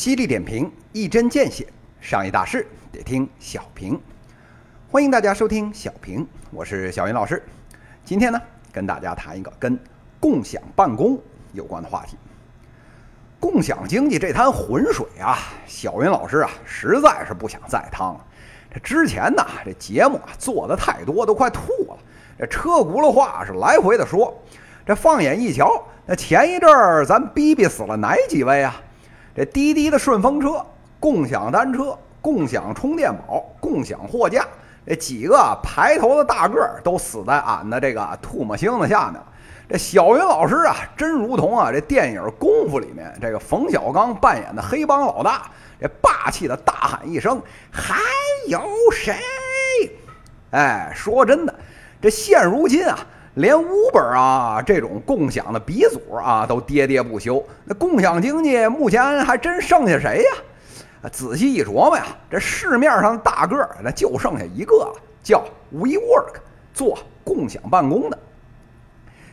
犀利点评，一针见血，商业大事得听小平。欢迎大家收听小平，我是小云老师。今天呢，跟大家谈一个跟共享办公有关的话题。共享经济这滩浑水啊，小云老师啊，实在是不想再趟了。这之前呢，这节目啊做的太多，都快吐了。这车轱辘话是来回的说。这放眼一瞧，那前一阵儿咱逼逼死了哪几位啊？这滴滴的顺风车、共享单车、共享充电宝、共享货架，这几个排头的大个儿都死在俺的这个唾沫星子下面。这小云老师啊，真如同啊这电影《功夫》里面这个冯小刚扮演的黑帮老大，这霸气的大喊一声：“还有谁？”哎，说真的，这现如今啊。连 Uber 啊这种共享的鼻祖啊都喋喋不休，那共享经济目前还真剩下谁呀？仔细一琢磨呀，这市面上大个儿那就剩下一个了，叫 WeWork，做共享办公的。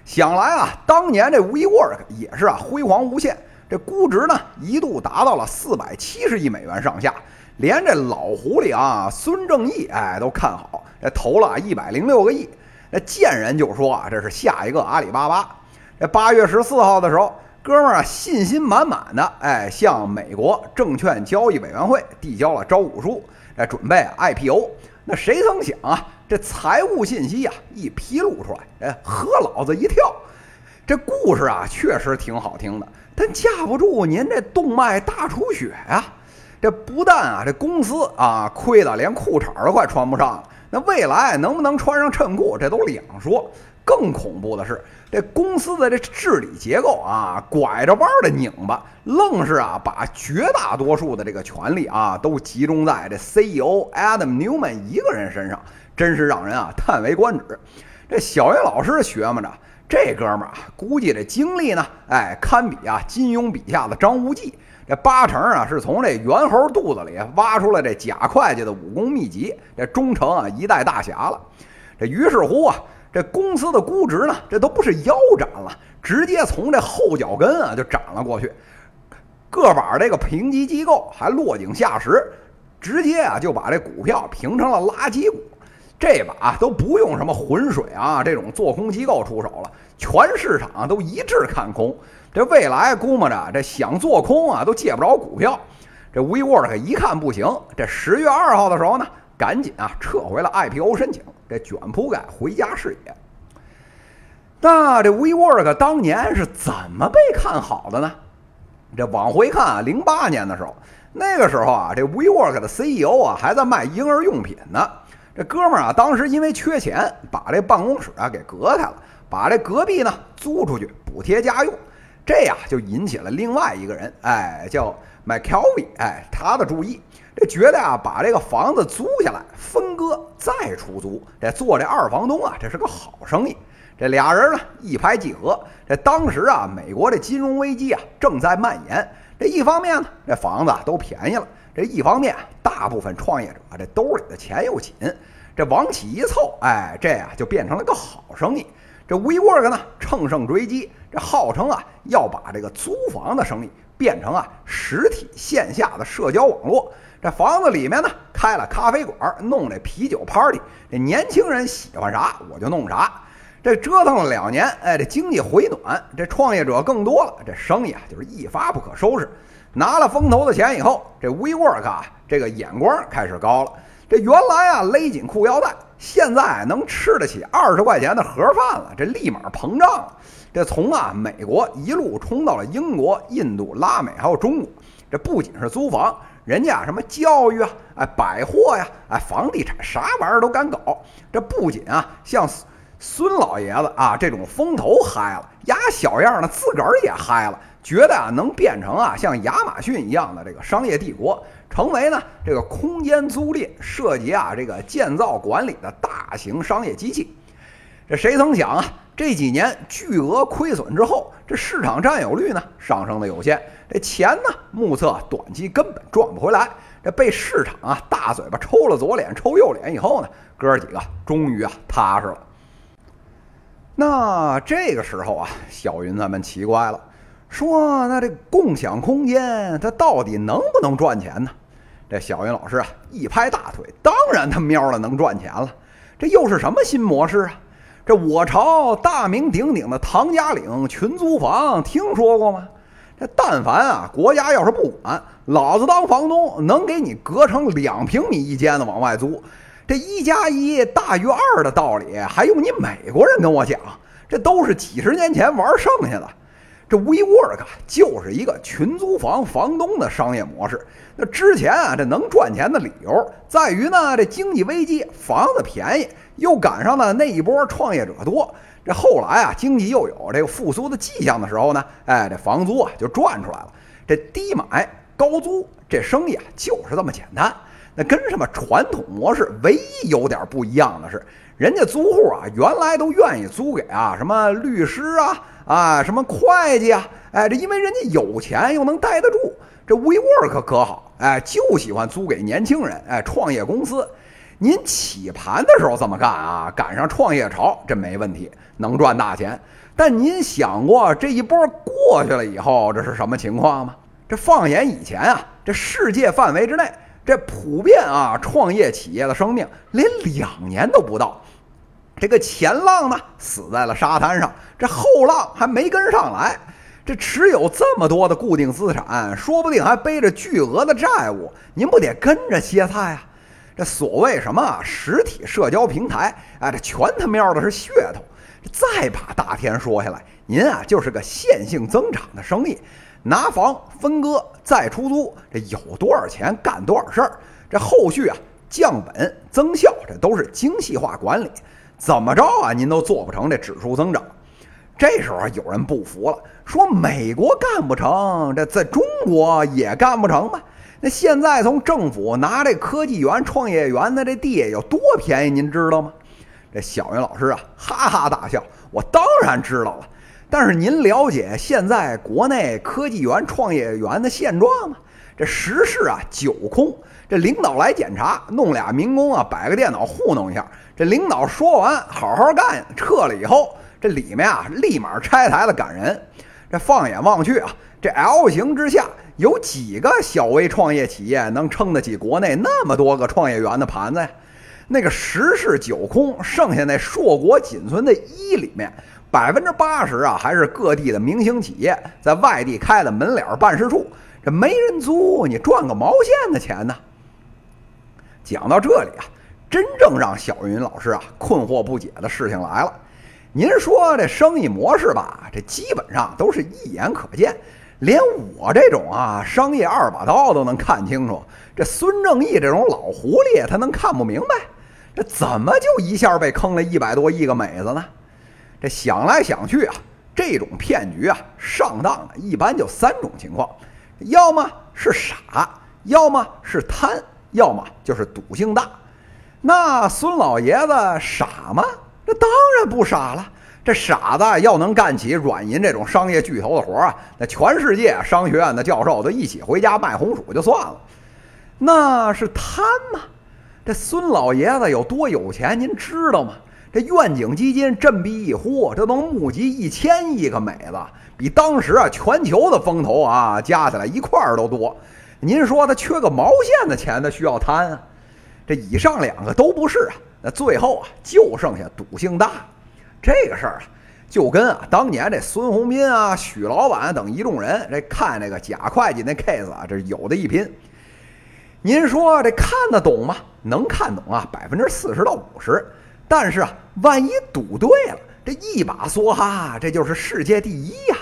想来啊，当年这 WeWork 也是啊辉煌无限，这估值呢一度达到了四百七十亿美元上下，连这老狐狸啊孙正义哎都看好，这投了一百零六个亿。那见人就说啊，这是下一个阿里巴巴。这八月十四号的时候，哥们儿信心满满的，哎，向美国证券交易委员会递交了招股书，哎，准备 IPO。那谁曾想啊，这财务信息呀一披露出来，哎，喝老子一跳。这故事啊确实挺好听的，但架不住您这动脉大出血呀。这不但啊，这公司啊亏得连裤衩都快穿不上了。那未来能不能穿上衬裤，这都两说。更恐怖的是，这公司的这治理结构啊，拐着弯的拧巴，愣是啊，把绝大多数的这个权力啊，都集中在这 CEO Adam Newman 一个人身上，真是让人啊叹为观止。这小叶老师学摸着，这哥们儿啊，估计这经历呢，哎，堪比啊金庸笔下的张无忌。这八成啊，是从这猿猴肚子里挖出来这假会计的武功秘籍，这忠诚啊一代大侠了。这于是乎啊，这公司的估值呢，这都不是腰斩了，直接从这后脚跟啊就涨了过去。个把这个评级机构还落井下石，直接啊就把这股票评成了垃圾股。这把都不用什么浑水啊这种做空机构出手了，全市场都一致看空。这未来估摸着，这想做空啊都借不着股票。这 WeWork 一看不行，这十月二号的时候呢，赶紧啊撤回了 IPO 申请，这卷铺盖回家视野。那这 WeWork 当年是怎么被看好的呢？这往回看啊，零八年的时候，那个时候啊，这 WeWork 的 CEO 啊还在卖婴儿用品呢。这哥们儿啊，当时因为缺钱，把这办公室啊给隔开了，把这隔壁呢租出去补贴家用。这呀就引起了另外一个人，哎，叫 McKelvey，哎，他的注意，这觉得啊，把这个房子租下来分割再出租，这做这二房东啊，这是个好生意。这俩人呢一拍即合。这当时啊，美国这金融危机啊正在蔓延。这一方面呢，这房子都便宜了；这一方面，大部分创业者这兜里的钱又紧。这往起一凑，哎，这呀就变成了个好生意。这 WeWork 呢，乘胜追击，这号称啊要把这个租房的生意变成啊实体线下的社交网络。这房子里面呢开了咖啡馆，弄这啤酒 party，这年轻人喜欢啥我就弄啥。这折腾了两年，哎，这经济回暖，这创业者更多了，这生意啊就是一发不可收拾。拿了风投的钱以后，这 WeWork 啊这个眼光开始高了。这原来啊勒紧裤腰带。现在能吃得起二十块钱的盒饭了，这立马膨胀了。这从啊美国一路冲到了英国、印度、拉美还有中国。这不仅是租房，人家什么教育啊、哎百货呀、哎房地产啥玩意儿都敢搞。这不仅啊像孙老爷子啊这种风投嗨了，丫小样的自个儿也嗨了，觉得啊能变成啊像亚马逊一样的这个商业帝国。成为呢这个空间租赁涉及啊这个建造管理的大型商业机器，这谁曾想啊这几年巨额亏损之后，这市场占有率呢上升的有限，这钱呢目测短期根本赚不回来，这被市场啊大嘴巴抽了左脸抽右脸以后呢，哥几个终于啊踏实了。那这个时候啊，小云他们奇怪了，说那这共享空间它到底能不能赚钱呢？这小云老师啊一拍大腿，当然他喵了能赚钱了。这又是什么新模式啊？这我朝大名鼎鼎的唐家岭群租房听说过吗？这但凡啊国家要是不管，老子当房东能给你隔成两平米一间的往外租。这一加一大于二的道理还用你美国人跟我讲？这都是几十年前玩剩下的。这 WeWork 就是一个群租房房东的商业模式。那之前啊，这能赚钱的理由在于呢，这经济危机，房子便宜，又赶上了那一波创业者多。这后来啊，经济又有这个复苏的迹象的时候呢，哎，这房租啊就赚出来了。这低买高租，这生意啊就是这么简单。那跟什么传统模式唯一有点不一样的是，人家租户啊原来都愿意租给啊什么律师啊啊什么会计啊，哎，这因为人家有钱又能待得住。这 WeWork 可好，哎，就喜欢租给年轻人，哎，创业公司。您起盘的时候这么干啊，赶上创业潮，这没问题，能赚大钱。但您想过这一波过去了以后，这是什么情况吗？这放眼以前啊，这世界范围之内。这普遍啊，创业企业的生命连两年都不到。这个前浪呢，死在了沙滩上，这后浪还没跟上来。这持有这么多的固定资产，说不定还背着巨额的债务，您不得跟着歇菜啊？这所谓什么实体社交平台，哎，这全他喵的是噱头。再把大天说下来，您啊就是个线性增长的生意。拿房分割再出租，这有多少钱干多少事儿，这后续啊降本增效，这都是精细化管理。怎么着啊，您都做不成这指数增长。这时候有人不服了，说美国干不成，这在中国也干不成吗？那现在从政府拿这科技园、创业园的这地有多便宜，您知道吗？这小云老师啊，哈哈大笑，我当然知道了。但是您了解现在国内科技园、创业园的现状吗？这实事啊，九空。这领导来检查，弄俩民工啊，摆个电脑糊弄一下。这领导说完，好好干，撤了以后，这里面啊，立马拆台子赶人。这放眼望去啊，这 L 型之下，有几个小微创业企业能撑得起国内那么多个创业园的盘子呀？那个十室九空，剩下那硕果仅存的一里面。百分之八十啊，还是各地的明星企业在外地开的门脸办事处，这没人租，你赚个毛线的钱呢？讲到这里啊，真正让小云老师啊困惑不解的事情来了。您说这生意模式吧，这基本上都是一眼可见，连我这种啊商业二把刀都能看清楚。这孙正义这种老狐狸，他能看不明白？这怎么就一下被坑了一百多亿个美子呢？这想来想去啊，这种骗局啊，上当的一般就三种情况：要么是傻，要么是贪，要么就是赌性大。那孙老爷子傻吗？这当然不傻了。这傻子要能干起软银这种商业巨头的活啊，那全世界商学院的教授都一起回家卖红薯就算了。那是贪吗？这孙老爷子有多有钱，您知道吗？这愿景基金振臂一呼，这能募集一千亿个美子，比当时啊全球的风投啊加起来一块儿都多。您说他缺个毛线的钱，他需要贪啊？这以上两个都不是啊，那最后啊就剩下赌性大。这个事儿啊，就跟啊当年这孙宏斌啊、许老板等一众人这看那个假会计那 case 啊，这有的一拼。您说这看得懂吗？能看懂啊，百分之四十到五十。但是啊，万一赌对了，这一把梭哈，这就是世界第一呀！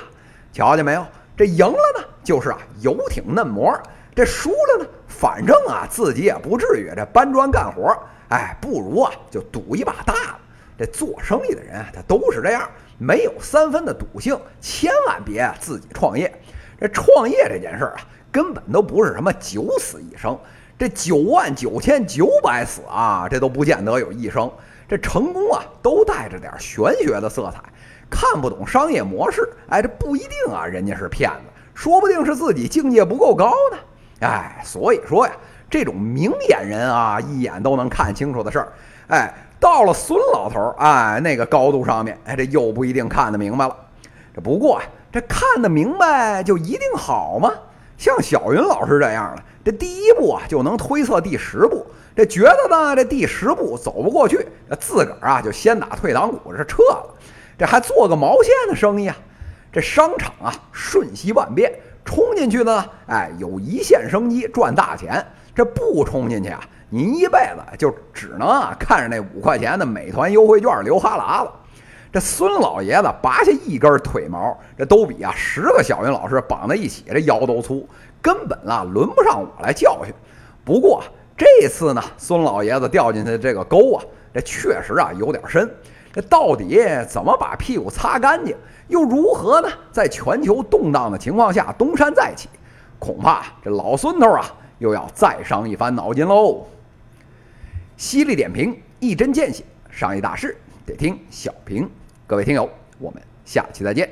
瞧见没有？这赢了呢，就是啊游艇嫩模；这输了呢，反正啊自己也不至于这搬砖干活。哎，不如啊就赌一把大的。这做生意的人啊，他都是这样，没有三分的赌性，千万别自己创业。这创业这件事儿啊，根本都不是什么九死一生，这九万九千九百死啊，这都不见得有一生。这成功啊，都带着点玄学的色彩。看不懂商业模式，哎，这不一定啊，人家是骗子，说不定是自己境界不够高呢。哎，所以说呀，这种明眼人啊，一眼都能看清楚的事儿，哎，到了孙老头儿，哎，那个高度上面，哎，这又不一定看得明白了。这不过这看得明白就一定好吗？像小云老师这样的，这第一步啊就能推测第十步，这觉得呢这第十步走不过去，那自个儿啊就先打退堂鼓，这撤了，这还做个毛线的生意啊？这商场啊瞬息万变，冲进去呢，哎有一线生机赚大钱；这不冲进去啊，您一辈子就只能啊看着那五块钱的美团优惠券流哈喇子。这孙老爷子拔下一根腿毛，这都比啊十个小云老师绑在一起这腰都粗，根本啊轮不上我来教训。不过这次呢，孙老爷子掉进去这个沟啊，这确实啊有点深。这到底怎么把屁股擦干净，又如何呢？在全球动荡的情况下东山再起，恐怕这老孙头啊又要再伤一番脑筋喽。犀利点评，一针见血，商业大事得听小平。各位听友，我们下期再见。